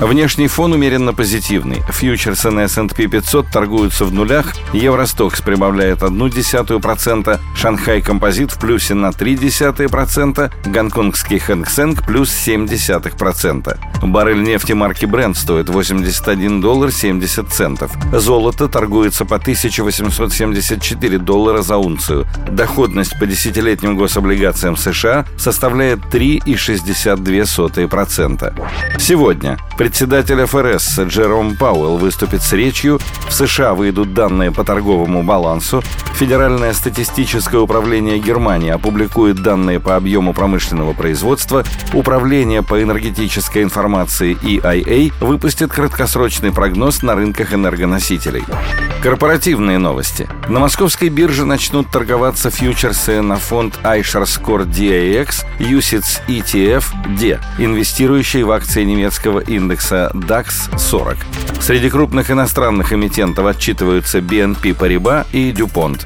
Внешний фон умеренно позитивный. Фьючерсы на S&P 500 торгуются в нулях, Евростокс прибавляет 0,1%, Шанхай Композит в плюсе на 0,3%, гонконгский Хэнк Сэнк плюс 0,7%. Баррель нефти марки Brent стоит 81 доллар 70 центов. Золото торгуется по 1874 доллара за унцию. Доходность по десятилетним гособлигациям США составляет 3,62%. Сегодня Председатель ФРС Джером Пауэлл выступит с речью. В США выйдут данные по торговому балансу. Федеральное статистическое управление Германии опубликует данные по объему промышленного производства. Управление по энергетической информации EIA выпустит краткосрочный прогноз на рынках энергоносителей. Корпоративные новости. На московской бирже начнут торговаться фьючерсы на фонд iShares Core DAX UCITS ETF D, инвестирующий в акции немецкого индекса DAX 40. Среди крупных иностранных эмитентов отчитываются BNP Paribas и DuPont.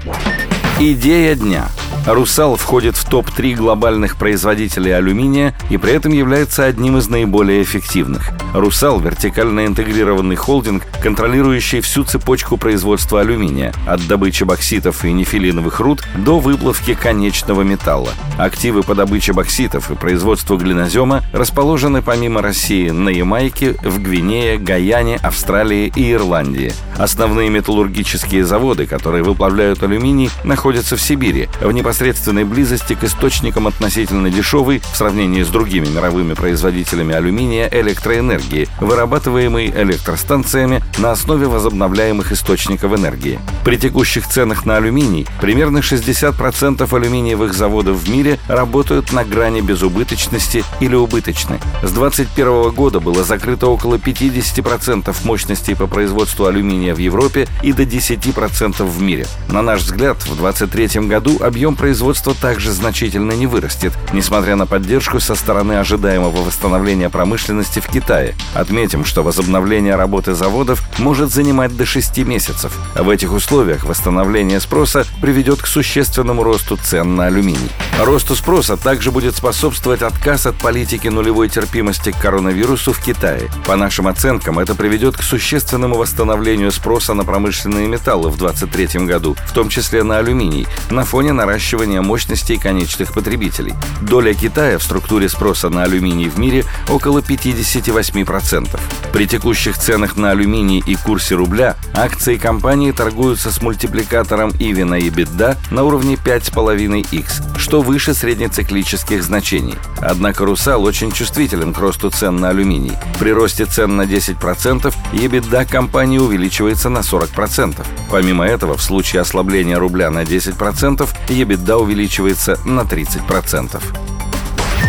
Идея дня – «Русал» входит в топ-3 глобальных производителей алюминия и при этом является одним из наиболее эффективных. «Русал» — вертикально интегрированный холдинг, контролирующий всю цепочку производства алюминия, от добычи бокситов и нефилиновых руд до выплавки конечного металла. Активы по добыче бокситов и производству глинозема расположены помимо России на Ямайке, в Гвинее, Гаяне, Австралии и Ирландии. Основные металлургические заводы, которые выплавляют алюминий, находятся в Сибири, в непосредственной непосредственной близости к источникам относительно дешевой в сравнении с другими мировыми производителями алюминия электроэнергии, вырабатываемой электростанциями на основе возобновляемых источников энергии. При текущих ценах на алюминий примерно 60% алюминиевых заводов в мире работают на грани безубыточности или убыточны. С 2021 года было закрыто около 50% мощностей по производству алюминия в Европе и до 10% в мире. На наш взгляд, в 2023 году объем производства производство также значительно не вырастет, несмотря на поддержку со стороны ожидаемого восстановления промышленности в Китае. Отметим, что возобновление работы заводов может занимать до 6 месяцев. В этих условиях восстановление спроса приведет к существенному росту цен на алюминий. Росту спроса также будет способствовать отказ от политики нулевой терпимости к коронавирусу в Китае. По нашим оценкам, это приведет к существенному восстановлению спроса на промышленные металлы в 2023 году, в том числе на алюминий, на фоне наращивания мощностей конечных потребителей. Доля Китая в структуре спроса на алюминий в мире около 58%. При текущих ценах на алюминий и курсе рубля акции компании торгуются с мультипликатором EV на EBITDA на уровне 5,5x, что выше среднециклических значений. Однако «Русал» очень чувствителен к росту цен на алюминий. При росте цен на 10% EBITDA компании увеличивается на 40%. Помимо этого, в случае ослабления рубля на 10%, EBITDA увеличивается на 30%.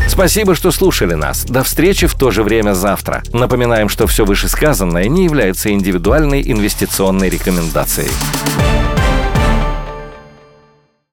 Спасибо, что слушали нас. До встречи в то же время завтра. Напоминаем, что все вышесказанное не является индивидуальной инвестиционной рекомендацией.